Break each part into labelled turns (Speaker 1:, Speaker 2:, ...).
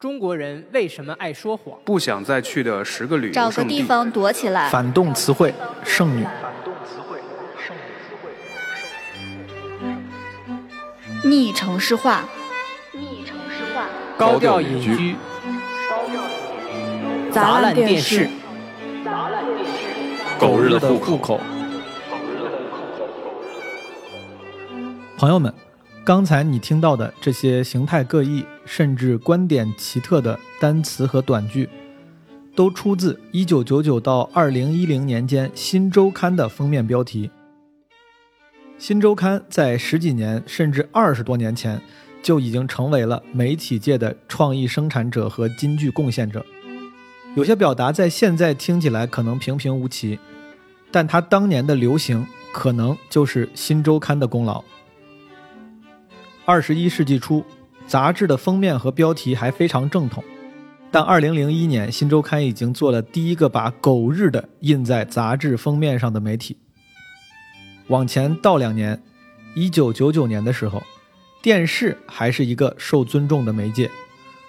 Speaker 1: 中国人为什么爱说谎？
Speaker 2: 不想再去的十个旅
Speaker 3: 找个
Speaker 2: 游胜地。
Speaker 3: 地方躲起来。
Speaker 4: 反动词汇，剩女。
Speaker 3: 反动词汇：剩女逆城市化，逆城市化
Speaker 1: 高调隐居，砸烂电视，砸烂电视
Speaker 2: 狗日的户口。
Speaker 4: 户口。朋友们，刚才你听到的这些形态各异，甚至观点奇特的单词和短句，都出自1999到2010年间《新周刊》的封面标题。《新周刊》在十几年甚至二十多年前就已经成为了媒体界的创意生产者和金句贡献者。有些表达在现在听起来可能平平无奇，但它当年的流行可能就是《新周刊》的功劳。二十一世纪初，杂志的封面和标题还非常正统，但二零零一年，《新周刊》已经做了第一个把“狗日的”印在杂志封面上的媒体。往前倒两年，一九九九年的时候，电视还是一个受尊重的媒介，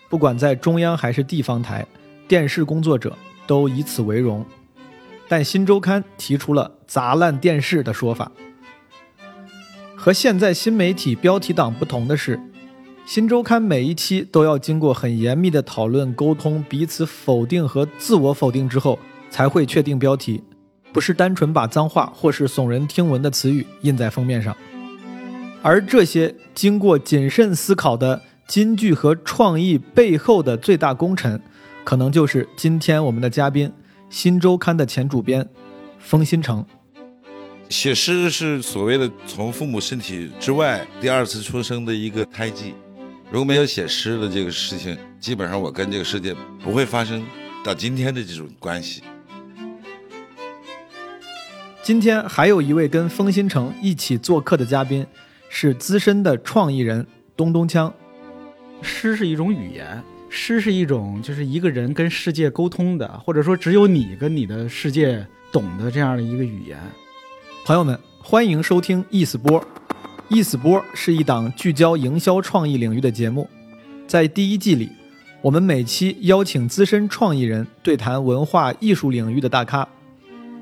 Speaker 4: 不管在中央还是地方台，电视工作者都以此为荣。但《新周刊》提出了“砸烂电视”的说法。和现在新媒体标题党不同的是，《新周刊》每一期都要经过很严密的讨论、沟通、彼此否定和自我否定之后，才会确定标题，不是单纯把脏话或是耸人听闻的词语印在封面上。而这些经过谨慎思考的金句和创意背后的最大功臣，可能就是今天我们的嘉宾，《新周刊》的前主编封新成。
Speaker 5: 写诗是所谓的从父母身体之外第二次出生的一个胎记。如果没有写诗的这个事情，基本上我跟这个世界不会发生到今天的这种关系。
Speaker 4: 今天还有一位跟封新城一起做客的嘉宾，是资深的创意人东东锵。
Speaker 6: 诗是一种语言，诗是一种就是一个人跟世界沟通的，或者说只有你跟你的世界懂的这样的一个语言。
Speaker 4: 朋友们，欢迎收听《意思波》。《意思波》是一档聚焦营销创意领域的节目。在第一季里，我们每期邀请资深创意人对谈文化艺术领域的大咖。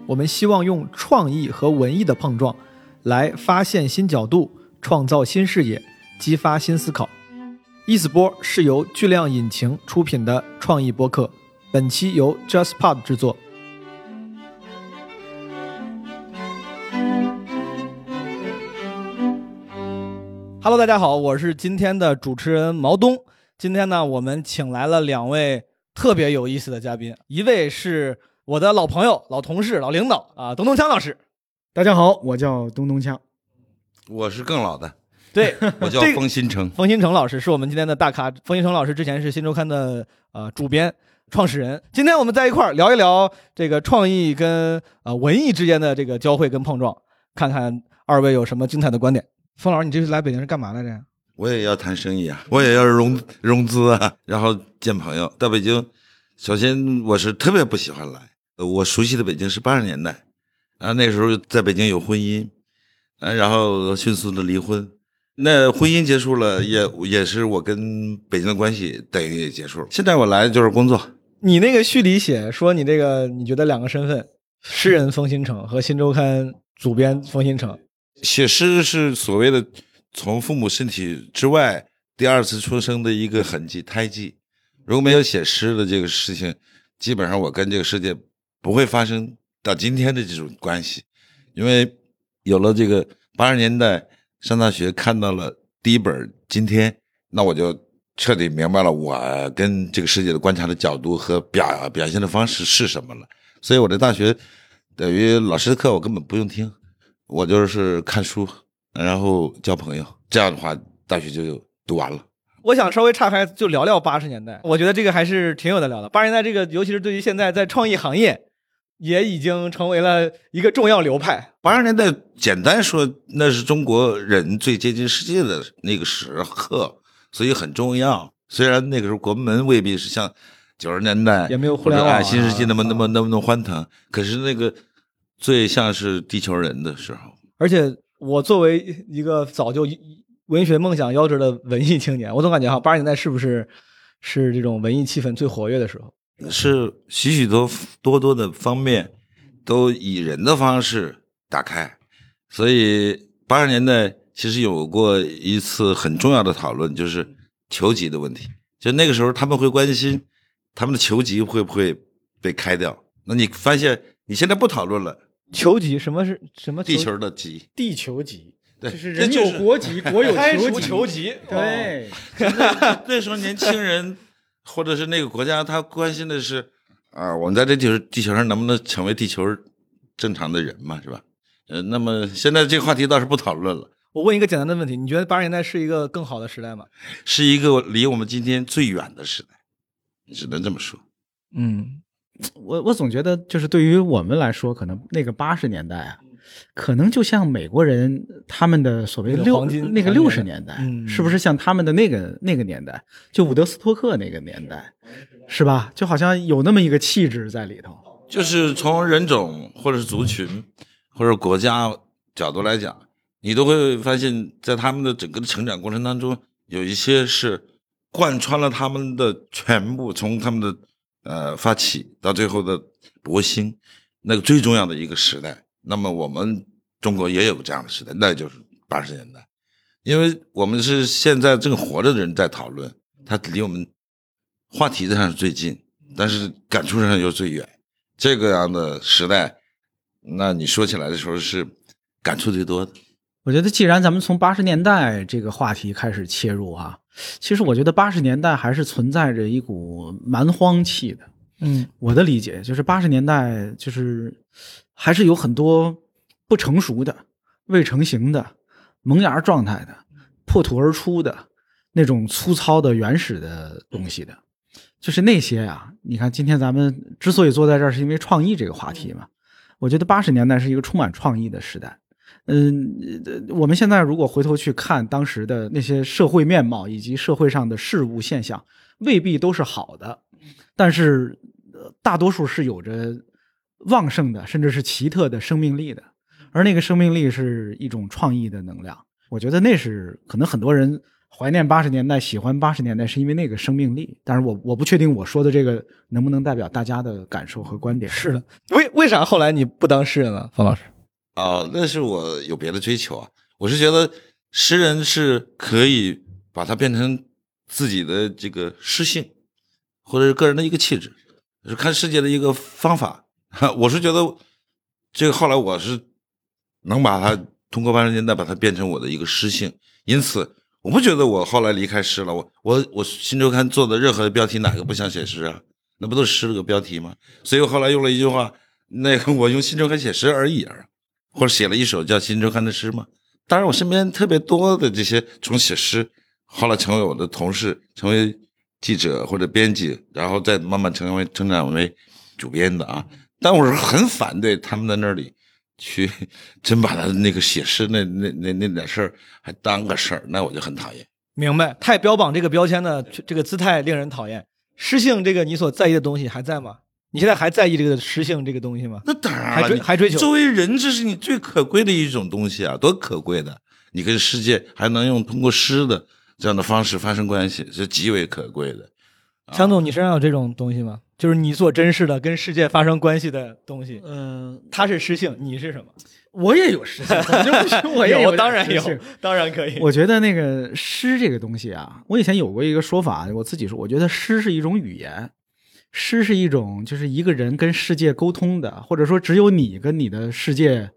Speaker 4: 我们希望用创意和文艺的碰撞，来发现新角度，创造新视野，激发新思考。《意思波》是由巨量引擎出品的创意播客，本期由 JustPod 制作。Hello，大家好，我是今天的主持人毛东。今天呢，我们请来了两位特别有意思的嘉宾，一位是我的老朋友、老同事、老领导啊，东东锵老师。
Speaker 6: 大家好，我叫东东锵。
Speaker 5: 我是更老的，
Speaker 4: 对，
Speaker 5: 我叫
Speaker 4: 这个
Speaker 5: 封新成。
Speaker 4: 冯新成老师是我们今天的大咖。冯新成老师之前是新周刊的呃主编、创始人。今天我们在一块儿聊一聊这个创意跟呃文艺之间的这个交汇跟碰撞，看看二位有什么精彩的观点。冯老师，你这次来北京是干嘛来着？
Speaker 5: 我也要谈生意啊，我也要融融资啊，然后见朋友。到北京，首先我是特别不喜欢来，呃我熟悉的北京是八十年代，然后那时候在北京有婚姻，呃，然后迅速的离婚。那婚姻结束了，也也是我跟北京的关系等于也结束了。现在我来就是工作，
Speaker 4: 你那个序里写说你这个你觉得两个身份，诗人冯新成和新周刊主编冯新成。
Speaker 5: 写诗是所谓的从父母身体之外第二次出生的一个痕迹胎记。如果没有写诗的这个事情，基本上我跟这个世界不会发生到今天的这种关系。因为有了这个八十年代上大学看到了第一本《今天》，那我就彻底明白了我跟这个世界的观察的角度和表表现的方式是什么了。所以我在大学等于老师的课我根本不用听。我就是看书，然后交朋友，这样的话，大学就读完了。
Speaker 4: 我想稍微岔开，就聊聊八十年代。我觉得这个还是挺有的聊的。八十年代这个，尤其是对于现在在创意行业，也已经成为了一个重要流派。
Speaker 5: 八十年代，简单说，那是中国人最接近世界的那个时刻，所以很重要。虽然那个时候国门未必是像九十年代
Speaker 4: 也没有互联网啊
Speaker 5: 新世纪那么那么那么那么欢腾，可是那个最像是地球人的时候。
Speaker 4: 而且我作为一个早就文学梦想夭折的文艺青年，我总感觉哈，八十年代是不是
Speaker 7: 是这种文艺气氛最活跃的时候。
Speaker 5: 是许许多多多的方面都以人的方式打开，所以八十年代其实有过一次很重要的讨论，就是球籍的问题。就那个时候他们会关心他们的球籍会不会被开掉。那你发现你现在不讨论了，
Speaker 7: 球籍什么是什么
Speaker 5: 地球的籍，
Speaker 6: 地球籍，
Speaker 5: 对，
Speaker 6: 就是人有国籍，国有球
Speaker 7: 球籍，
Speaker 6: 对，
Speaker 5: 那时候年轻人或者是那个国家，他关心的是啊，我们在这地球地球上能不能成为地球正常的人嘛，是吧？呃，那么现在这个话题倒是不讨论了，
Speaker 7: 我问一个简单的问题，你觉得八十年代是一个更好的时代吗？
Speaker 5: 是一个离我们今天最远的时代，只能这么说。
Speaker 7: 嗯，
Speaker 6: 我我总觉得，就是对于我们来说，可能那个八十年代啊，可能就像美国人他们的所谓六
Speaker 7: 那个黄金
Speaker 6: 那个六十年代，
Speaker 7: 嗯
Speaker 6: 是不是像他们的那个那个年代，就伍德斯托克那个年代，是吧？就好像有那么一个气质在里头。
Speaker 5: 就是从人种或者是族群或者国家角度来讲，你都会发现，在他们的整个的成长过程当中，有一些是贯穿了他们的全部，从他们的呃发起到最后的博兴，那个最重要的一个时代。那么我们中国也有这样的时代，那就是八十年代，因为我们是现在正活着的人在讨论，它离我们话题上是最近，但是感触上又最远。这个样的时代，那你说起来的时候是感触最多的。
Speaker 6: 我觉得，既然咱们从八十年代这个话题开始切入啊，其实我觉得八十年代还是存在着一股蛮荒气的。
Speaker 7: 嗯，
Speaker 6: 我的理解就是八十年代就是还是有很多不成熟的、未成型的、萌芽状态的、破土而出的那种粗糙的、原始的东西的。就是那些啊，你看今天咱们之所以坐在这儿，是因为创意这个话题嘛。我觉得八十年代是一个充满创意的时代。嗯，呃我们现在如果回头去看当时的那些社会面貌以及社会上的事物现象，未必都是好的，但是呃大多数是有着旺盛的，甚至是奇特的生命力的。而那个生命力是一种创意的能量。我觉得那是可能很多人怀念八十年代、喜欢八十年代，是因为那个生命力。但是我我不确定我说的这个能不能代表大家的感受和观点。
Speaker 7: 是的。为为啥后来你不当诗人了，方老师？
Speaker 5: 哦，那是我有别的追求啊。我是觉得诗人是可以把它变成自己的这个诗性，或者是个人的一个气质，是看世界的一个方法。我是觉得这个后来我是能把它通过八十年代把它变成我的一个诗性，因此我不觉得我后来离开诗了。我我我新周刊做的任何的标题哪个不像写诗啊？那不都是诗这个标题吗？所以我后来用了一句话，那个我用新周刊写诗而已啊。或者写了一首叫《新周刊》的诗嘛。当然，我身边特别多的这些从写诗，后来成为我的同事，成为记者或者编辑，然后再慢慢成为成长为主编的啊。但我是很反对他们在那里去真把他那个写诗那那那那点事儿还当个事儿，那我就很讨厌。
Speaker 7: 明白，太标榜这个标签的这个姿态令人讨厌。诗性这个你所在意的东西还在吗？你现在还在意这个诗性这个东西吗？
Speaker 5: 那当然
Speaker 7: 还
Speaker 5: 了，
Speaker 7: 还追求
Speaker 5: 作为人，这是你最可贵的一种东西啊，多可贵的！你跟世界还能用通过诗的这样的方式发生关系，是极为可贵的。
Speaker 7: 强总，你身上有这种东西吗？就是你所珍视的跟世界发生关系的东西。
Speaker 6: 嗯，
Speaker 7: 它是诗性，你是什么？
Speaker 6: 我也有诗性？我也
Speaker 7: 有，
Speaker 6: 点
Speaker 7: 当然有，当然可以。
Speaker 6: 我觉得那个诗这个东西啊，我以前有过一个说法，我自己说，我觉得诗是一种语言，诗是一种就是一个人跟世界沟通的，或者说只有你跟你的世界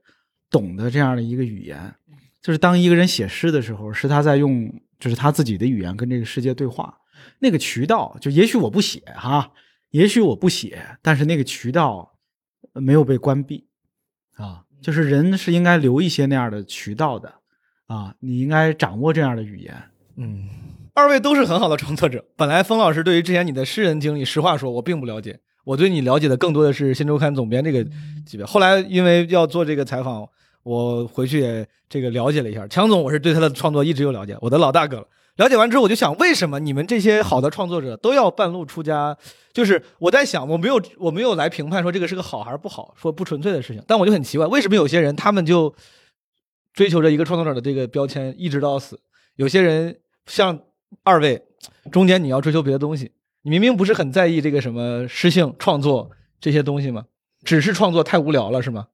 Speaker 6: 懂的这样的一个语言。就是当一个人写诗的时候，是他在用就是他自己的语言跟这个世界对话。那个渠道，就也许我不写哈，也许我不写，但是那个渠道没有被关闭啊。就是人是应该留一些那样的渠道的啊，你应该掌握这样的语言。
Speaker 7: 嗯，二位都是很好的创作者。本来封老师对于之前你的诗人经历，实话说，我并不了解。我对你了解的更多的是《新周刊》总编这个级别。后来因为要做这个采访，我回去也这个了解了一下。强总，我是对他的创作一直有了解，我的老大哥了。了解完之后，我就想，为什么你们这些好的创作者都要半路出家？就是我在想，我没有我没有来评判说这个是个好还是不好，说不纯粹的事情。但我就很奇怪，为什么有些人他们就追求着一个创作者的这个标签，一直到死？有些人像二位，中间你要追求别的东西，你明明不是很在意这个什么诗性创作这些东西吗？只是创作太无聊了是吗？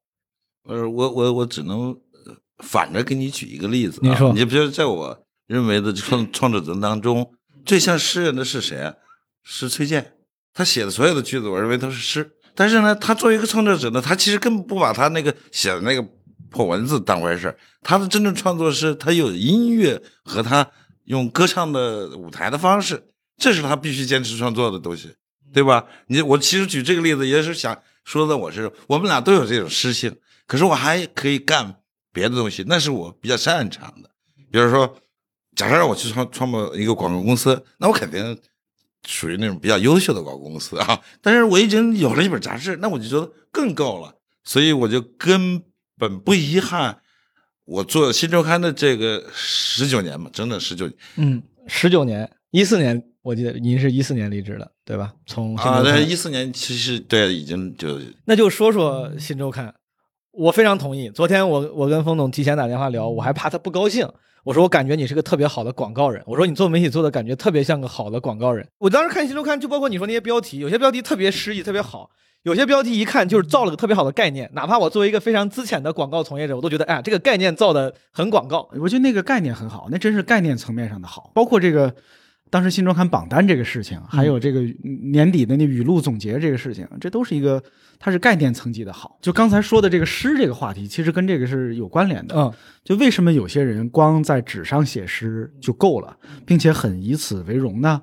Speaker 5: 呃，我我我只能呃反着给你举一个例子、啊。
Speaker 7: 您说
Speaker 5: 你比如在我认为的创创作者当中，最像诗人的是谁啊？是崔健，他写的所有的句子，我认为都是诗。但是呢，他作为一个创作者呢，他其实根本不把他那个写的那个破文字当回事儿他的真正创作是他有音乐和他用歌唱的舞台的方式，这是他必须坚持创作的东西，对吧？你我其实举这个例子也是想说的，我是我们俩都有这种诗性，可是我还可以干别的东西，那是我比较擅长的。比如说，假设让我去创创办一个广告公司，那我肯定属于那种比较优秀的广告公司啊。但是我已经有了一本杂志，那我就觉得更够了，所以我就根本不遗憾我做新周刊的这个十九年嘛，整整十九年
Speaker 7: 嗯，十九年，一四年我记得您是一四年离职的，对吧？从新
Speaker 5: 啊。
Speaker 7: 周刊
Speaker 5: 但是一四年其实对已经就
Speaker 7: 那就说说新周刊，我非常同意。昨天我我跟冯总提前打电话聊，我还怕他不高兴。我说我感觉你是个特别好的广告人，我说你做媒体做的感觉特别像个好的广告人。我当时看新周刊，就包括你说那些标题，有些标题特别诗意，特别好。有些标题一看就是造了个特别好的概念，哪怕我作为一个非常资浅的广告从业者，我都觉得，哎，这个概念造的很广告。
Speaker 6: 我觉得那个概念很好，那真是概念层面上的好，包括这个当时新周刊榜单这个事情，还有这个年底的那语录总结这个事情，这都是一个它是概念层级的好。就刚才说的这个诗这个话题，其实跟这个是有关联的。
Speaker 7: 嗯，
Speaker 6: 就为什么有些人光在纸上写诗就够了，并且很以此为荣呢？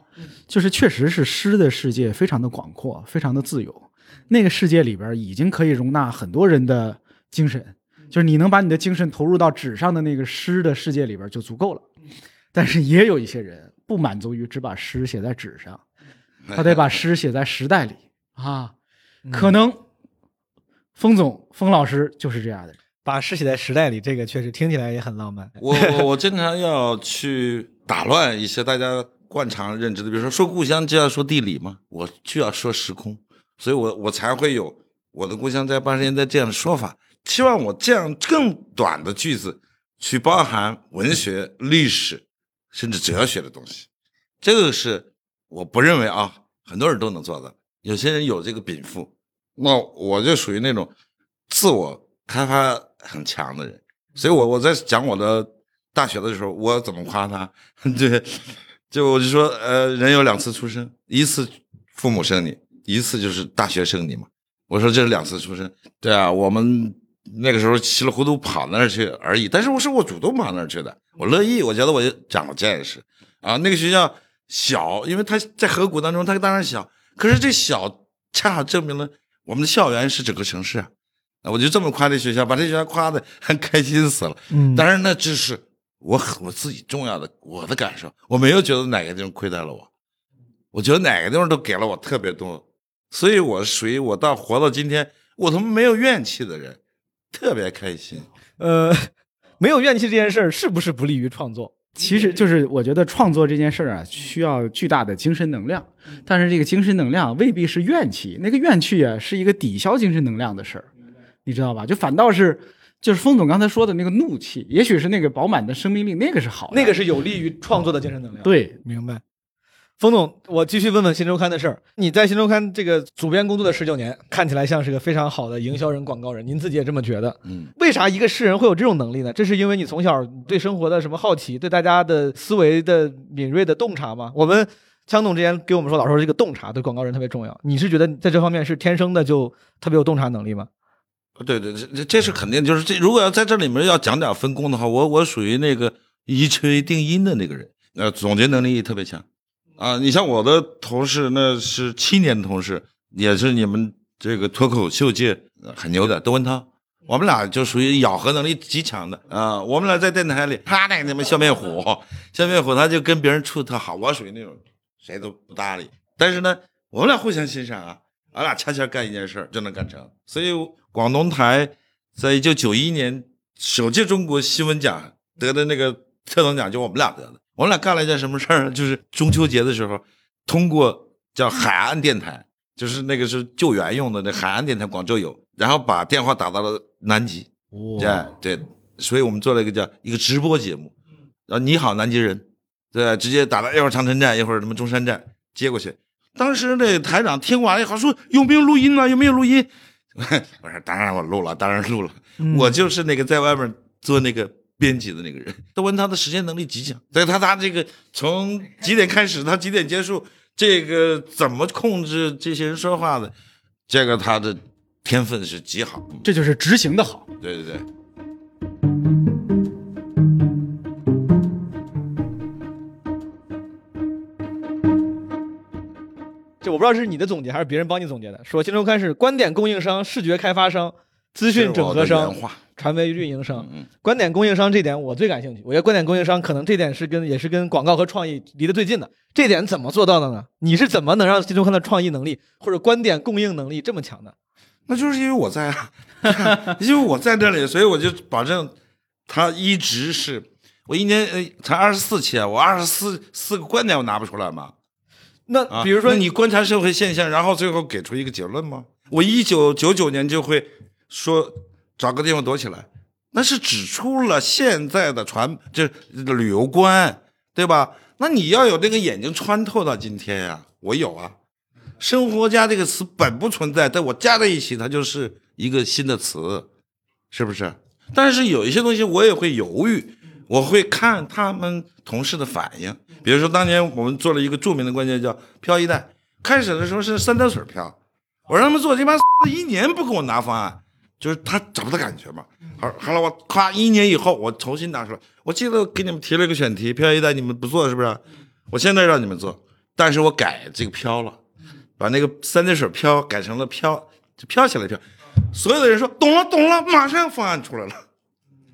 Speaker 6: 就是确实是诗的世界非常的广阔，非常的自由。那个世界里边已经可以容纳很多人的精神，就是你能把你的精神投入到纸上的那个诗的世界里边就足够了。但是也有一些人不满足于只把诗写在纸上，他得把诗写在时代里啊。可能封总、封老师就是这样的人。
Speaker 7: 把诗写在时代里，这个确实听起来也很浪漫。
Speaker 5: 我我我经常要去打乱一些大家惯常认知的，比如说说故乡就要说地理嘛，我就要说时空，所以我我才会有我的故乡在八十年代这样的说法。希望我这样更短的句子去包含文学、历史甚至哲学的东西，这个是我不认为啊很多人都能做到，有些人有这个禀赋，那我就属于那种自我开发很强的人。所以我我在讲我的大学的时候，我怎么夸他？对，就我就说，呃，人有两次出生，一次父母生你，一次就是大学生你嘛。我说这是两次出生，对啊，我们那个时候稀里糊涂跑那儿去而已。但是我是我主动跑那儿去的，我乐意，我觉得我就长了见识啊。那个学校小，因为它在河谷当中，它当然小，可是这小恰好证明了我们的校园是整个城市啊。啊我就这么夸这学校，把这学校夸的还开心死了。
Speaker 7: 嗯
Speaker 5: 当然那只是我我自己重要的我的感受，我没有觉得哪个地方亏待了我，我觉得哪个地方都给了我特别多，所以我属于我到活到今天，我他妈没有怨气的人，特别开心。
Speaker 7: 呃，没有怨气这件事儿是不是不利于创作？
Speaker 6: 其实就是我觉得创作这件事儿啊，需要巨大的精神能量，但是这个精神能量未必是怨气，那个怨气啊是一个抵消精神能量的事儿，你知道吧？就反倒是就是封总刚才说的那个怒气，也许是那个饱满的生命力，那个是好的，
Speaker 7: 那个是有利于创作的精神能量。，
Speaker 6: 对。
Speaker 7: 明白。冯总，我继续问问新周刊的事儿。你在新周刊这个主编工作的十九年，看起来像是个非常好的营销人、广告人，您自己也这么觉得？
Speaker 5: 嗯，
Speaker 7: 为啥一个诗人会有这种能力呢？这是因为你从小对生活的什么好奇，对大家的思维的敏锐的洞察吗？我们枪总之前给我们说，老说这个洞察对广告人特别重要。你是觉得在这方面是天生的就特别有洞察能力吗？
Speaker 5: 对对，这这这是肯定，就是这如果要在这里面要讲点分工的话，我我属于那个一锤定音的那个人，呃，总结能力特别强啊。你像我的同事，那是七年的同事，也是你们这个脱口秀界很牛的窦文涛。我们俩就属于咬合能力极强的啊！我们俩在电台里，他那个他妈笑面虎，笑面虎他就跟别人处特好，我属于那种谁都不搭理。但是呢，我们俩互相欣赏啊，俺俩恰恰干一件事就能干成。所以广东台在一九九一年首届中国新闻奖得的那个特等奖，就我们俩得的。我们俩干了一件什么事儿呢？就是中秋节的时候，通过叫海岸电台，就是那个是救援用的那海岸电台，广州有，然后把电话打到了南极。对对，所以我们做了一个叫一个直播节目，然后你好南极人，对，直接打到一会儿长城站，一会儿什么中山站接过去，当时那台长听完了以后说有没有录音啊？有没有录音？我说当然我录了，当然录了。我就是那个在外面做那个编辑的那个人。窦文涛的时间能力极强，对他他这个从几点开始，他几点结束，这个怎么控制这些人说话的，这个他的天分是极好。
Speaker 6: 这就是执行的好。
Speaker 5: 对对对。
Speaker 7: 这我不知道是你的总结还是别人帮你总结的。说新周刊是观点供应商、视觉开发商、资讯整合商传媒运营商。
Speaker 5: 嗯，
Speaker 7: 观点供应商这点我最感兴趣，我觉得观点供应商可能这点是跟也是跟广告和创意离得最近的。这点怎么做到的呢？你是怎么能让新周刊的创意能力或者观点供应能力这么强的？
Speaker 5: 那就是因为我在啊，因为我在这里，所以我就保证他一直是我一年呃才二十四期啊，我二十四四个观点我拿不出来吗？
Speaker 7: 那
Speaker 5: 啊，
Speaker 7: 比如说
Speaker 5: 那你观察社会现象，然后最后给出一个结论吗？我一九九九年就会说找个地方躲起来，那是指出了现在的传这旅游观，对吧？那你要有那个眼睛穿透到今天呀、我有啊。生活家这个词本不存在，但我加在一起，它就是一个新的词，是不是？但是有一些东西我也会犹豫，我会看他们同事的反应。比如说，当年我们做了一个著名的关键叫“漂一代”，开始的时候是三点水漂，我让他们做，这帮 一年不给我拿方案，就是他找不到感觉嘛。好，好了，我夸一年以后我重新拿出来，我记得给你们提了一个选题，“漂一代”你们不做是不是？我现在让你们做，但是我改这个“飘”了，把那个三点水飘改成了飘，就飘起来飘。所有的人说懂了懂了，马上方案出来了。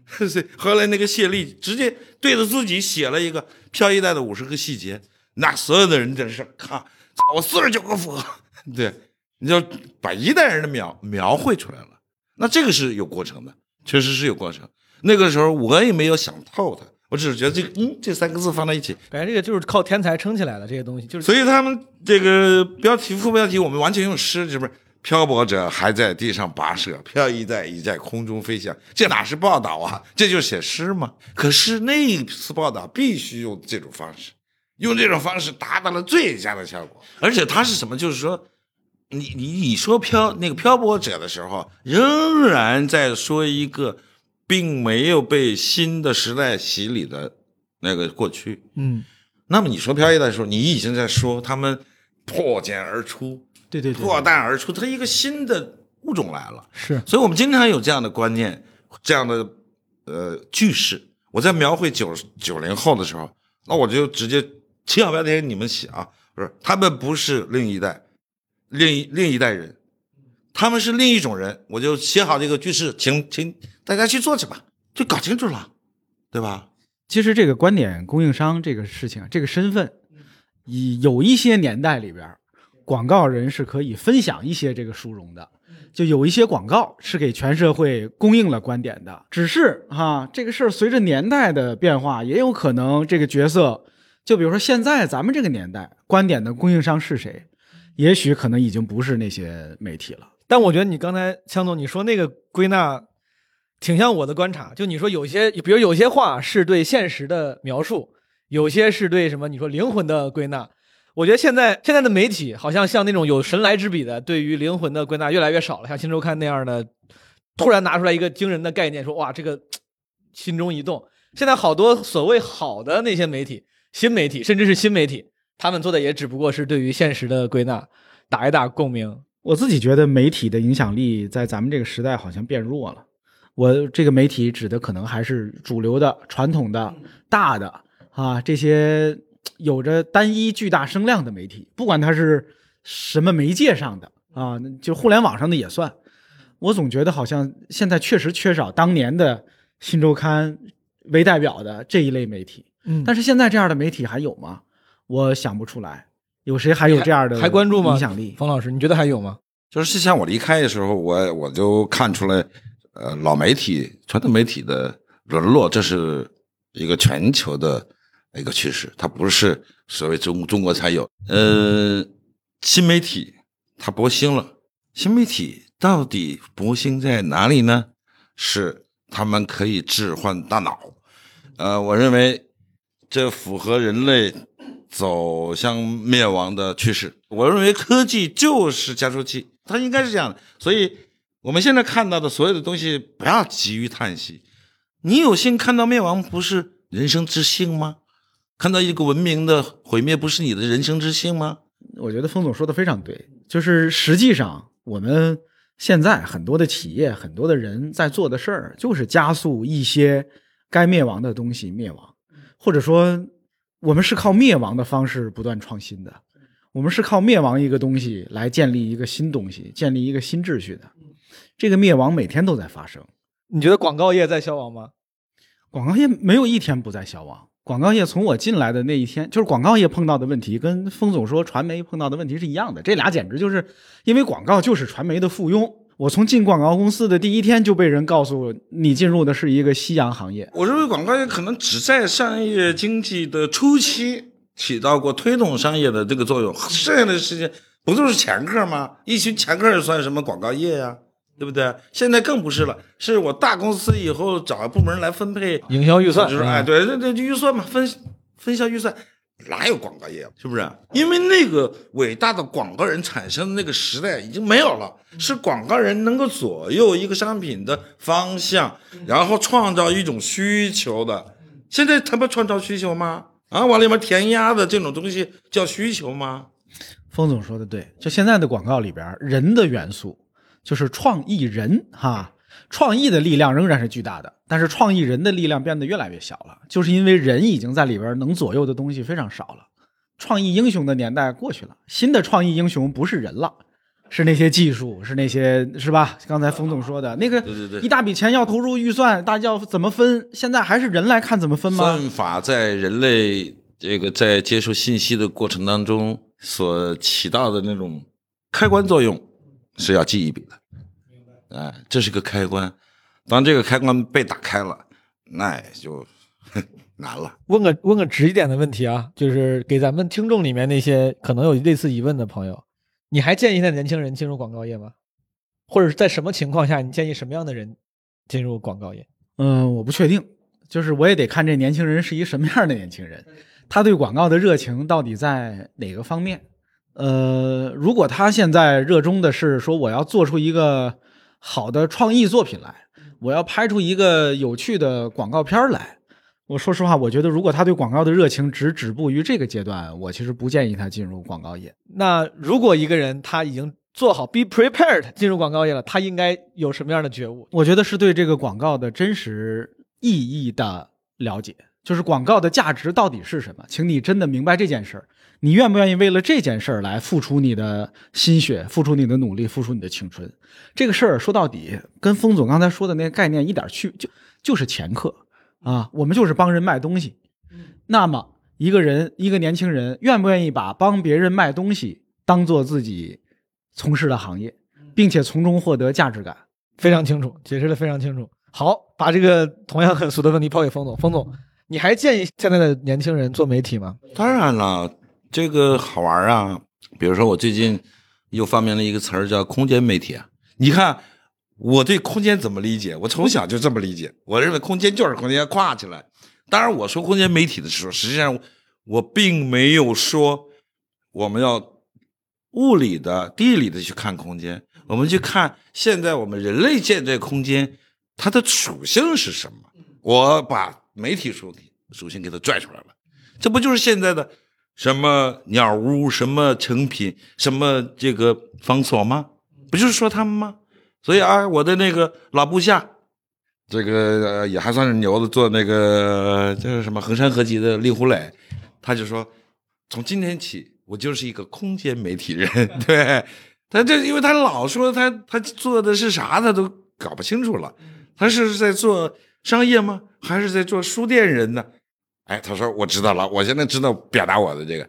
Speaker 5: 是后来那个谢丽直接对着自己写了一个飘一代的五十个细节，那所有的人真是看，操我四十九个符合，对，你就把一代人的描描绘出来了。那这个是有过程的，确实是有过程。那个时候我也没有想透它，我只是觉得这个嗯这三个字放在一起，
Speaker 7: 感觉这个就是靠天才撑起来的这些东西，就是
Speaker 5: 所以他们这个标题副标题我们完全用诗，是不是？漂泊者还在地上跋涉，飘逸在已在空中飞翔，这哪是报道啊？这就是写诗吗？可是那一次报道必须用这种方式，用这种方式达到了最佳的效果。而且它是什么？就是说，你你你说漂那个漂泊者的时候，仍然在说一个并没有被新的时代洗礼的那个过去。
Speaker 7: 嗯，
Speaker 5: 那么你说飘逸的时候，你已经在说他们破茧而出，
Speaker 6: 对对对，
Speaker 5: 破蛋而出，它一个新的物种来了。
Speaker 7: 是
Speaker 5: 所以我们经常有这样的观念，这样的呃句式。我在描绘九九零后的时候，那我就直接千万不要给你们写啊，不是他们不是另一代，另一另一代人，他们是另一种人。我就写好这个句式，请请大家去做去吧，就搞清楚了，对吧？
Speaker 6: 其实这个观点供应商这个事情，这个身份，以有一些年代里边，广告人是可以分享一些这个殊荣的，就有一些广告是给全社会供应了观点的。只是哈，这个事儿随着年代的变化，也有可能这个角色，就比如说现在咱们这个年代，观点的供应商是谁，也许可能已经不是那些媒体了。
Speaker 7: 但我觉得你刚才强总你说那个归纳，挺像我的观察。就你说有些，比如有些话是对现实的描述，有些是对什么你说灵魂的归纳。我觉得现在现在的媒体好像像那种有神来之笔的，对于灵魂的归纳越来越少了。像《新周刊》那样的，突然拿出来一个惊人的概念，说哇这个心中一动。现在好多所谓好的那些媒体、新媒体，甚至是新媒体，他们做的也只不过是对于现实的归纳，打一打共鸣。
Speaker 6: 我自己觉得媒体的影响力在咱们这个时代好像变弱了。我这个媒体指的可能还是主流的、传统的、大的啊这些有着单一巨大声量的媒体，不管它是什么媒介上的啊，就互联网上的也算。我总觉得好像现在确实缺少当年的《新周刊》为代表的这一类媒体。
Speaker 7: 嗯
Speaker 6: 但是现在这样的媒体还有吗？我想不出来，有谁还有这样的
Speaker 7: 还关注吗？
Speaker 6: 影响力？
Speaker 7: 冯老师，你觉得还有吗？
Speaker 5: 就是像我离开的时候，我我就看出来，呃，老媒体、传统媒体的沦落，这是一个全球的一个趋势，它不是所谓中中国才有。呃，新媒体它博兴了，新媒体到底博兴在哪里呢？是他们可以置换大脑，呃，我认为这符合人类走向灭亡的趋势。我认为科技就是加速器，它应该是这样的。所以我们现在看到的所有的东西，不要急于叹息。你有幸看到灭亡，不是人生之幸吗？看到一个文明的毁灭，不是你的人生之幸吗？
Speaker 6: 我觉得封总说的非常对，就是实际上我们现在很多的企业、很多的人在做的事儿，就是加速一些该灭亡的东西灭亡，或者说我们是靠灭亡的方式不断创新的，我们是靠灭亡一个东西来建立一个新东西，建立一个新秩序的。这个灭亡每天都在发生，
Speaker 7: 你觉得广告业在消亡吗？
Speaker 6: 广告业没有一天不在消亡。广告业从我进来的那一天，就是广告业碰到的问题，跟封总说传媒碰到的问题是一样的。这俩简直就是因为广告就是传媒的附庸。我从进广告公司的第一天就被人告诉你进入的是一个夕阳行业。
Speaker 5: 我认为广告业可能只在商业经济的初期起到过推动商业的这个作用，剩下的时间不就是掮客吗？一群掮客算什么广告业呀？对不对？现在更不是了，是我大公司以后找部门来分配
Speaker 7: 营销预算，
Speaker 5: 就是哎，对对对，预算嘛，分分销预算，哪有广告业？是不是？因为那个伟大的广告人产生的那个时代已经没有了，是广告人能够左右一个商品的方向，然后创造一种需求的。现在他不创造需求吗？啊，往里面填鸭的这种东西叫需求吗？
Speaker 6: 封总说的对，就现在的广告里边，人的元素。就是创意人哈，创意的力量仍然是巨大的，但是创意人的力量变得越来越小了，就是因为人已经在里边能左右的东西非常少了。创意英雄的年代过去了，新的创意英雄不是人了，是那些技术，是那些是吧？刚才冯总说的那个，
Speaker 5: 对对对，
Speaker 6: 一大笔钱要投入预算，大家要怎么分？现在还是人来看怎么分吗？
Speaker 5: 算法在人类这个在接受信息的过程当中所起到的那种开关作用。是要记一笔的，哎，这是个开关。当这个开关被打开了，那就 难了。
Speaker 7: 问个问个直一点的问题啊，就是给咱们听众里面那些可能有类似疑问的朋友，你还建议现在年轻人进入广告业吗？或者是在什么情况下，你建议什么样的人进入广告业？
Speaker 6: 嗯，我不确定，就是我也得看这年轻人是一什么样的年轻人，他对广告的热情到底在哪个方面。呃，如果他现在热衷的是说我要做出一个好的创意作品来，我要拍出一个有趣的广告片来，我说实话，我觉得如果他对广告的热情只止步于这个阶段，我其实不建议他进入广告业。
Speaker 7: 那如果一个人他已经做好 be prepared 进入广告业了，他应该有什么样的觉悟？
Speaker 6: 我觉得是对这个广告的真实意义的了解，就是广告的价值到底是什么，请你真的明白这件事儿。你愿不愿意为了这件事儿来付出你的心血，付出你的努力，付出你的青春？这个事儿说到底，跟封总刚才说的那个概念一点区就就是掮客啊，我们就是帮人卖东西。那么一个人，一个年轻人，愿不愿意把帮别人卖东西当做自己从事的行业，并且从中获得价值感？
Speaker 7: 非常清楚，解释的非常清楚。好，把这个同样很俗的问题抛给封总。封总，你还建议现在的年轻人做媒体吗？
Speaker 5: 当然了。这个好玩啊！比如说，我最近又发明了一个词儿，叫“空间媒体”。你看，我对空间怎么理解？我从小就这么理解。我认为空间就是空间跨起来。当然，我说空间媒体的时候，实际上我并没有说我们要物理的、地理的去看空间。我们去看现在我们人类建这空间，它的属性是什么？我把媒体属属性给它拽出来了。这不就是现在的？什么鸟屋，什么成品，什么这个方所吗？不就是说他们吗？所以啊，我的那个老部下，这个也还算是牛的，做那个就是什么衡山合集的令狐磊，他就说，从今天起，我就是一个空间媒体人。对他这，因为他老说他他做的是啥，他都搞不清楚了。他是在做商业吗？还是在做书店人呢？哎，他说我知道了，我现在知道表达我的这个。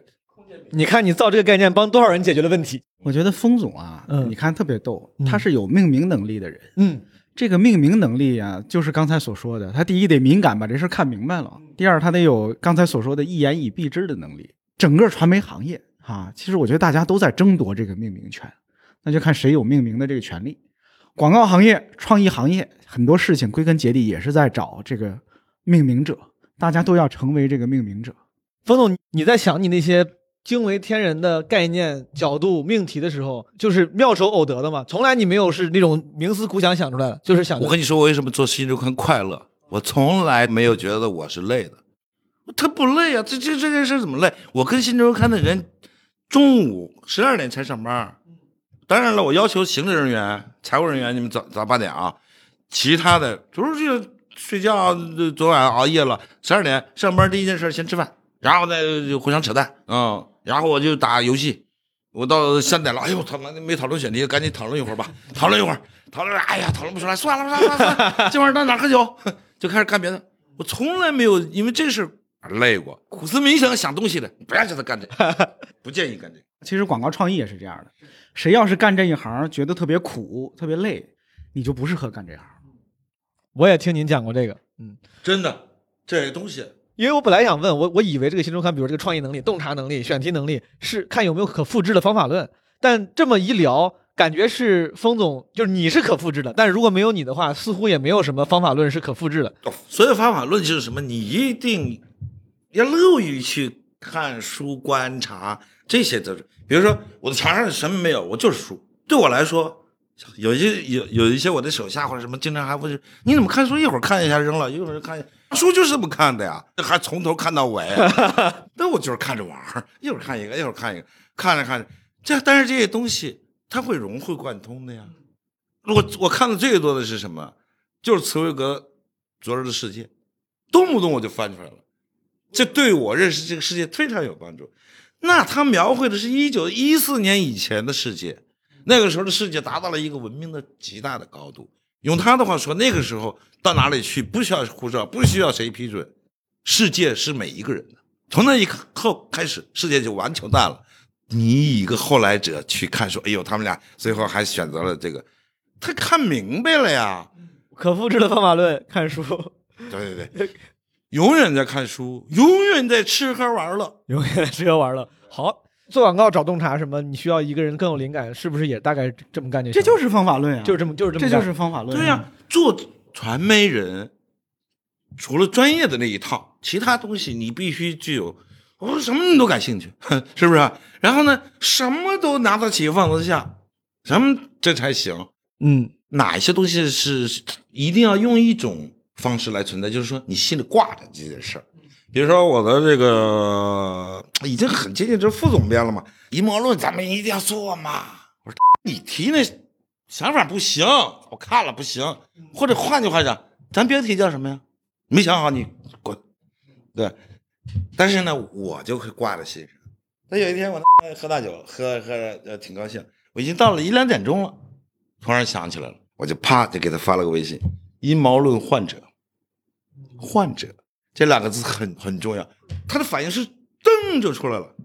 Speaker 7: 你看，你造这个概念帮多少人解决了问题？
Speaker 6: 我觉得封总啊，
Speaker 7: 嗯，
Speaker 6: 你看特别逗，他是有命名能力的人。
Speaker 7: 嗯，
Speaker 6: 这个命名能力啊，就是刚才所说的，他第一得敏感，把这事看明白了；第二，他得有刚才所说的一言以蔽之的能力。整个传媒行业啊，其实我觉得大家都在争夺这个命名权，那就看谁有命名的这个权利。广告行业、创意行业，很多事情归根结底也是在找这个命名者。大家都要成为这个命名者。
Speaker 7: 冯总，你在想你那些惊为天人的概念、角度、命题的时候，就是妙手偶得的嘛。从来你没有是那种冥思苦想想出来的，就是想
Speaker 5: 我跟你说，我为什么做新周刊快乐？我从来没有觉得我是累的，他不累啊！这这这件事怎么累？我跟新周刊的人中午十二点才上班，当然了，我要求行政人员、财务人员你们早早八点啊，其他的就是这个睡觉，昨晚熬夜了，十二点上班第一件事先吃饭，然后再就互相扯淡，嗯，然后我就打游戏。我到三点了，哎呦，他妈没讨论选题，赶紧讨论一会儿吧，讨论一会儿，讨论，哎呀，讨论不出来，算了算了算了，今晚到哪喝酒，就开始干别的。我从来没有因为这事累过，苦思冥想想东西的，不要叫他干这个，不建议干这个。
Speaker 6: 其实广告创意也是这样的，谁要是干这一行觉得特别苦、特别累，你就不适合干这行。
Speaker 7: 我也听您讲过这个，嗯，
Speaker 5: 真的，这东西
Speaker 7: 因为我本来想问我，我以为这个新周刊，比如这个创意能力、洞察能力、选题能力，是看有没有可复制的方法论。但这么一聊，感觉是封总就是你是可复制的，但是如果没有你的话，似乎也没有什么方法论是可复制的。
Speaker 5: 所有方法论就是什么？你一定要乐于去看书、观察这些都是。比如说，我的墙上什么没有，我就是书。对我来说，有一些有有一些我的手下或者什么，经常还会你怎么看书？一会儿看一下扔了，一会儿看一下。书就是这么看的呀，还从头看到尾。那我就是看着玩儿，一会儿看一个，一会儿看一个，看着看着，这但是这些东西它会融会贯通的呀。我我看的最多的是什么？就是茨威格《昨日的世界》，动不动我就翻出来了，这对我认识这个世界非常有帮助。那他描绘的是一九一四年以前的世界，那个时候的世界达到了一个文明的极大的高度。用他的话说，那个时候到哪里去不需要护照，不需要谁批准，世界是每一个人的。从那一刻后开始，世界就完全淡了。你一个后来者去看说，哎呦，他们俩最后还选择了这个，他看明白了呀。
Speaker 7: 可复制的方法论，看书，
Speaker 5: 对对对，永远在看书，永远在吃喝玩乐，
Speaker 7: 永远在吃喝玩乐。好。做广告找洞察什么？你需要一个人更有灵感，是不是也大概这么干就行？
Speaker 6: 这就是方法论啊，
Speaker 7: 就是这么就是这
Speaker 6: 么，这就是方法论。
Speaker 5: 对呀，做传媒人，除了专业的那一套，其他东西你必须具有。我说什么你都感兴趣，是不是？然后呢，什么都拿得起放得下，什么这才行。
Speaker 7: 嗯，
Speaker 5: 哪一些东西是一定要用一种方式来存在？就是说你心里挂着这件事儿。比如说我的这个已经很接近这副总编了嘛，阴谋论咱们一定要做嘛。我说你提那想法不行，我看了不行，或者换句话讲，咱标题叫什么呀？没想好你滚，对。但是呢，我就会挂在心上。那有一天我喝大酒，喝喝呃挺高兴，我已经到了一两点钟了，突然想起来了，我就啪就给他发了个微信：阴谋论患者，患者。这两个字很很重要，他的反应是噔就出来了，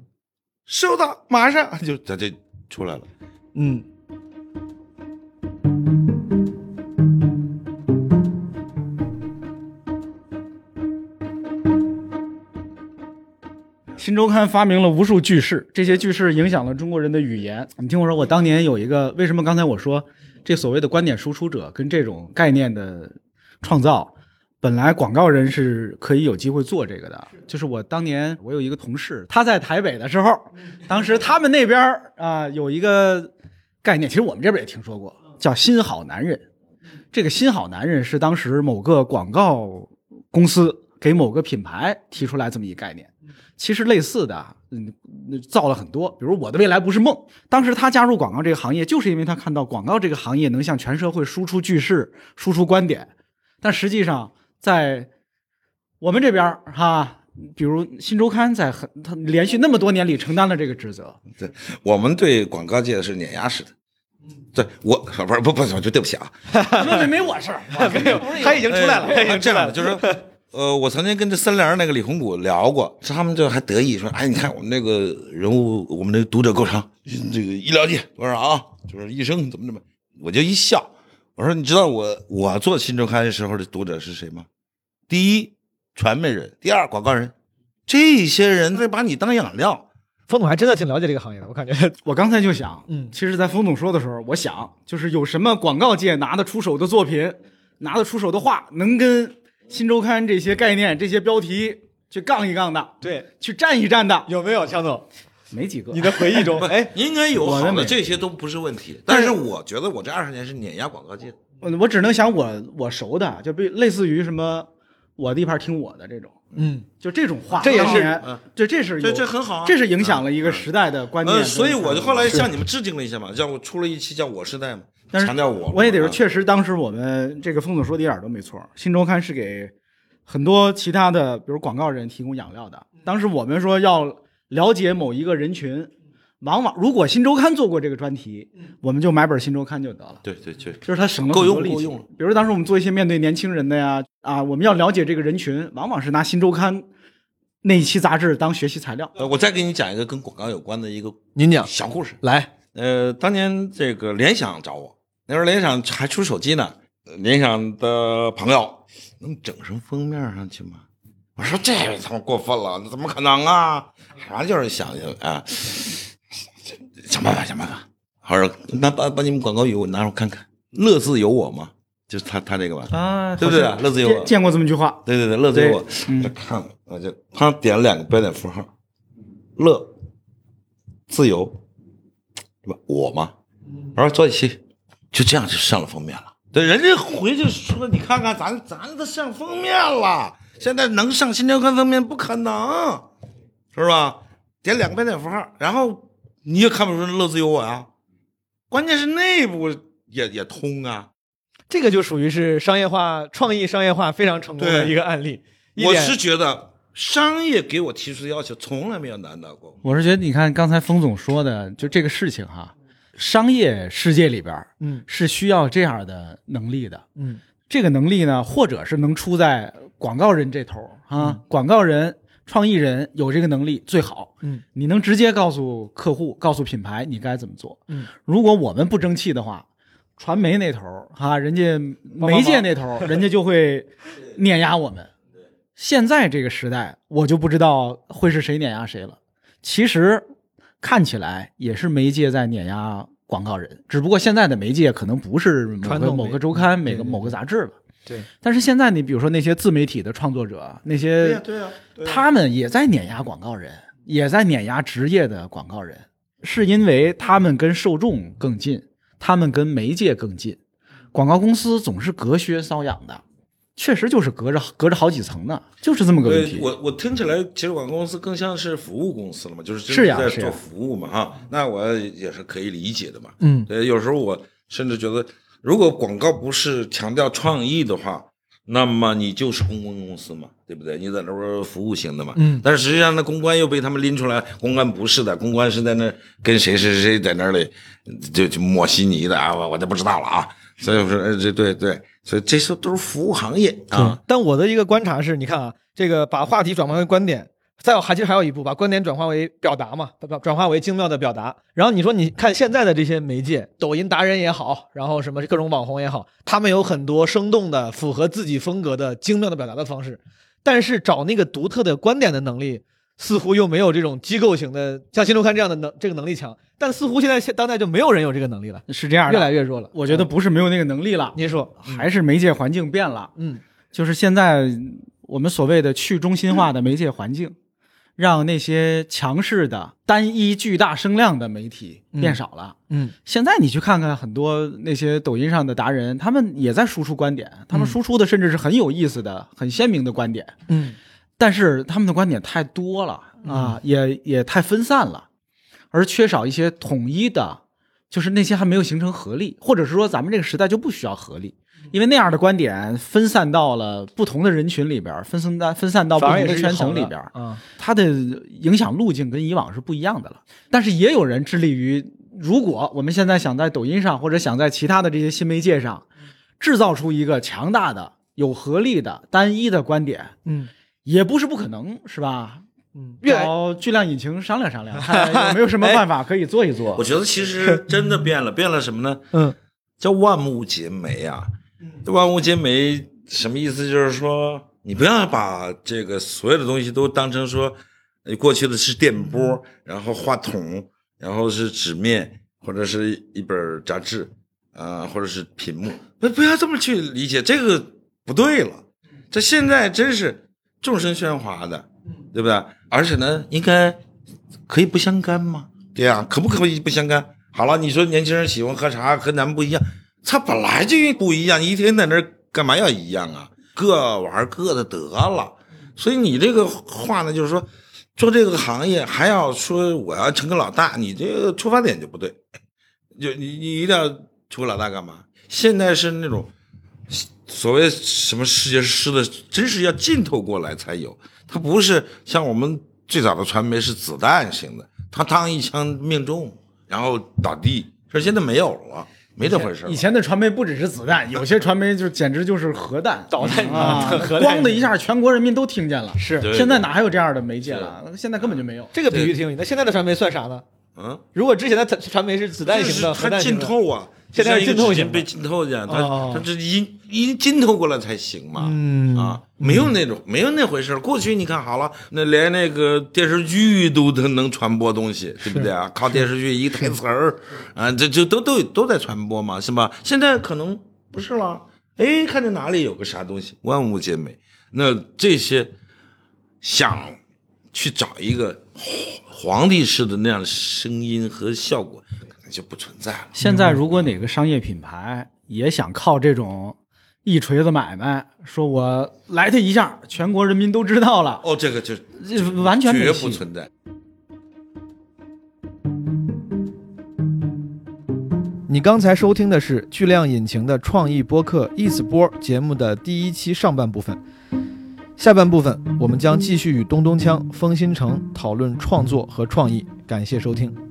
Speaker 5: 收到，马上就他就出来了，
Speaker 7: 嗯。
Speaker 6: 新周刊发明了无数句式，这些句式影响了中国人的语言。你听我说，我当年有一个，为什么刚才我说这所谓的观点输出者跟这种概念的创造？本来广告人是可以有机会做这个的，就是我当年我有一个同事，他在台北的时候，当时他们那边啊有一个概念，其实我们这边也听说过，叫“新好男人”。这个“新好男人”是当时某个广告公司给某个品牌提出来这么一概念。其实类似的，嗯，造了很多，比如“我的未来不是梦”。当时他加入广告这个行业，就是因为他看到广告这个行业能向全社会输出句式、输出观点，但实际上。在我们这边哈，比如《新周刊》在很他连续那么多年里承担了这个职责。
Speaker 5: 对，我们对广告界是碾压式的。对我不是不不就对不起啊，
Speaker 6: 没没我事儿，
Speaker 7: 没有，他已经出来了，他已经
Speaker 5: 这样了，就是呃，我曾经跟这三联那个李洪谷聊过，他们就还得意说，哎，你看我们那个人物，我们那个读者构成，这个医疗界多少啊？就是医生怎么怎么，我就一笑。我说：“你知道我我做新周刊的时候的读者是谁吗？第一，传媒人；第二，广告人。这些人在把你当养料。
Speaker 7: 冯总还真的挺了解这个行业的。我感觉，
Speaker 6: 我刚才就想，嗯，其实，在冯总说的时候，我想，就是有什么广告界拿得出手的作品，拿得出手的话，能跟新周刊这些概念、这些标题去杠一杠的，
Speaker 7: 对，
Speaker 6: 去站一站的，
Speaker 7: 有没有，强总？
Speaker 6: 没几个。
Speaker 7: 你的回忆中，哎，
Speaker 5: 应该有好的，
Speaker 6: 我的没
Speaker 5: 这些都不是问题。但是我觉得我这二十年是碾压广告界的。
Speaker 6: 我我只能想我我熟的，就比类似于什么我的地盘听我的这种，
Speaker 7: 嗯，
Speaker 6: 就这种话，
Speaker 7: 这也是
Speaker 6: 当年
Speaker 5: 嗯
Speaker 6: 这这是
Speaker 5: 这这很好啊
Speaker 6: 这是影响了一个时代的观念。
Speaker 5: 所以我就后来向你们致敬了一下嘛，叫我出了一期叫《我时代》嘛，
Speaker 6: 但是
Speaker 5: 强调我。
Speaker 6: 我也得说，
Speaker 5: 啊
Speaker 6: 确实当时我们这个封总说的一点都没错。新周刊是给很多其他的，比如广告人提供养料的。当时我们说要了解某一个人群，往往如果新周刊做过这个专题，我们就买本新周刊就得了。
Speaker 5: 对对对，
Speaker 6: 就是它省了
Speaker 5: 够
Speaker 6: 很多力气
Speaker 5: 用够用了。
Speaker 6: 比如当时我们做一些面对年轻人的呀，啊，我们要了解这个人群，往往是拿新周刊那一期杂志当学习材料。
Speaker 5: 呃，我再给你讲一个跟广告有关的一个
Speaker 7: 您讲
Speaker 5: 小故事。
Speaker 7: 来，
Speaker 5: 呃，当年这个联想找我，那时候联想还出手机呢，呃联想的朋友能整成封面上去吗？我说这他妈过分了，那怎么可能啊？反正就是想想啊，想办法想办法。好说那把把你们广告语我拿出看看，乐自有我嘛，就是他他这个吧，
Speaker 6: 啊，
Speaker 5: 对不对乐自有我
Speaker 6: 见见过这么一句话。
Speaker 5: 对对对，乐自有我。
Speaker 6: 嗯
Speaker 5: 我看了，我就他点了两个标点符号，乐，自由，对吧？我嘛，我说做一期，就这样就上了封面了。对，人家回去说，你看看咱咱都上封面了，现在能上新周刊封面不可能，是吧？点两个标点符号，然后你也看不出乐自有我呀、关键是内部也也通啊。
Speaker 7: 这个就属于是商业化、创意商业化非常成功的一个案例。
Speaker 5: 我是觉得商业给我提出的要求从来没有难到过我。
Speaker 6: 我是觉得，你看刚才封总说的，就这个事情哈，商业世界里边
Speaker 7: 嗯
Speaker 6: 是需要这样的能力的。
Speaker 7: 嗯
Speaker 6: 这个能力呢，或者是能出在广告人这头啊，
Speaker 7: 嗯
Speaker 6: 广告人、创意人有这个能力最好。
Speaker 7: 嗯
Speaker 6: 你能直接告诉客户、告诉品牌你该怎么做。
Speaker 7: 嗯，
Speaker 6: 如果我们不争气的话，传媒那头儿哈，人家媒介那头儿，人家就会碾压我们。现在这个时代，我就不知道会是谁碾压谁了。其实看起来也是媒介在碾压广告人，只不过现在的媒介可能不是某个某个周刊、每个某个杂志了。
Speaker 7: 对，
Speaker 6: 但是现在你比如说那些自媒体的创作者，那些
Speaker 5: 对呀、
Speaker 6: 他们也在碾压广告人，也在碾压职业的广告人，是因为他们跟受众更近，他们跟媒介更近。广告公司总是隔靴搔痒的，确实就是隔着隔着好几层呢，就是这么个问题。
Speaker 5: 我我听起来，其实广告公司更像是服务公司了嘛，就是真
Speaker 6: 是呀是
Speaker 5: 做服务嘛，哈，那我也是可以理解的嘛。
Speaker 7: 嗯
Speaker 5: 对，有时候我甚至觉得，如果广告不是强调创意的话，那么你就是公关公司嘛，对不对？你在那边服务型的嘛。
Speaker 7: 嗯
Speaker 5: 但是实际上，那公关又被他们拎出来，公关不是的，公关是在那跟谁谁谁在那里就就抹稀泥的啊，我我就不知道了啊。所以我说，呃这对对，所以这些都是服务行业啊。
Speaker 7: 但我的一个观察是，你看啊，这个把话题转换为观点，再有还其实还有一步，把观点转化为表达嘛，把转化为精妙的表达。然后你说，你看现在的这些媒介，抖音达人也好，然后什么各种网红也好，他们有很多生动的、符合自己风格的精妙的表达的方式，但是找那个独特的观点的能力，似乎又没有这种机构型的像新周刊这样的能这个能力强。但似乎现在现当代就没有人有这个能力了，
Speaker 6: 是这样的，
Speaker 7: 越来越弱了。
Speaker 6: 我觉得不是没有那个能力了，
Speaker 7: 您说，
Speaker 6: 还是媒介环境变了。
Speaker 7: 嗯
Speaker 6: 就是现在我们所谓的去中心化的媒介环境，让那些强势的、单一巨大声量的媒体变少了。
Speaker 7: 嗯
Speaker 6: 现在你去看看很多那些抖音上的达人，他们也在输出观点，他们输出的甚至是很有意思的、很鲜明的观点，
Speaker 7: 嗯
Speaker 6: 但是他们的观点太多了啊，也也太分散了，而缺少一些统一的，就是那些还没有形成合力，或者是说咱们这个时代就不需要合力。因为那样的观点分散到了不同的人群里边，分散到分散到不同的圈层里边，
Speaker 7: 嗯，
Speaker 6: 它的影响路径跟以往是不一样的了。但是也有人致力于，如果我们现在想在抖音上或者想在其他的这些新媒介上，制造出一个强大的、有合力的、单一的观点，
Speaker 7: 嗯
Speaker 6: 也不是不可能，是吧？
Speaker 7: 嗯，越
Speaker 6: 找巨量引擎商量商量，看有没有什么办法可以做一做
Speaker 5: 我。觉得其实 真的变了，变了什么呢？
Speaker 7: 嗯
Speaker 5: 叫万物皆媒啊。这万物皆媒什么意思？就是说，你不要把这个所有的东西都当成说，呃过去的是电波，然后话筒，然后是纸面，或者是一本杂志，啊、或者是屏幕，不不要这么去理解，这个不对了。这现在真是众声喧哗的，对不对？而且呢，应该可以不相干吗？对呀、可不可以不相干？好了，你说年轻人喜欢喝茶，和咱们不一样，他本来就不一样，一天在那儿干嘛要一样啊？各玩各的得了。所以你这个话呢，就是说做这个行业还要说我要成个老大，你这个出发点就不对。就你你一定要出个老大干嘛？现在是那种所谓什么世界师的，真是要浸透过来才有。它不是像我们最早的传媒是子弹型的，他当一枪命中，然后倒地。说现在没有了，没这回事了。
Speaker 6: 以前的传媒不只是子弹，有些传媒就简直就是核弹、
Speaker 7: 导弹
Speaker 6: 啊
Speaker 7: 核弹
Speaker 6: 咣的一下，全国人民都听见了。
Speaker 7: 是
Speaker 6: 现在哪还有这样的媒介了？现在根本就没有。
Speaker 7: 这个比喻挺有意思。那现在的传媒算啥呢？
Speaker 5: 嗯，
Speaker 7: 如果之前的传传媒是子弹型的、核
Speaker 5: 它浸透啊，
Speaker 7: 现在是浸透型
Speaker 5: 被浸透一样，它
Speaker 7: 哦
Speaker 5: 它这一一浸透过来才行嘛。
Speaker 7: 嗯
Speaker 5: 啊，没有那种没有那回事儿。过去你看好了，那连那个电视剧都它能传播东西，对不对啊？靠电视剧一个台词儿啊，这就都都都在传播嘛，是吧？现在可能不是了。哎，看见哪里有个啥东西，万物皆美。那这些想去找一个皇帝式的那样的声音和效果，可能就不存在了。
Speaker 6: 现在如果哪个商业品牌也想靠这种一锤子买卖，说我来他一下，全国人民都知道了，
Speaker 5: 哦，这个就
Speaker 6: 这完全
Speaker 5: 绝不存在。
Speaker 7: 你刚才收听的是巨量引擎的创意播客《一子播》节目的第一期上半部分。下半部分我们将继续与东东锵、风新城讨论创作和创意。感谢收听。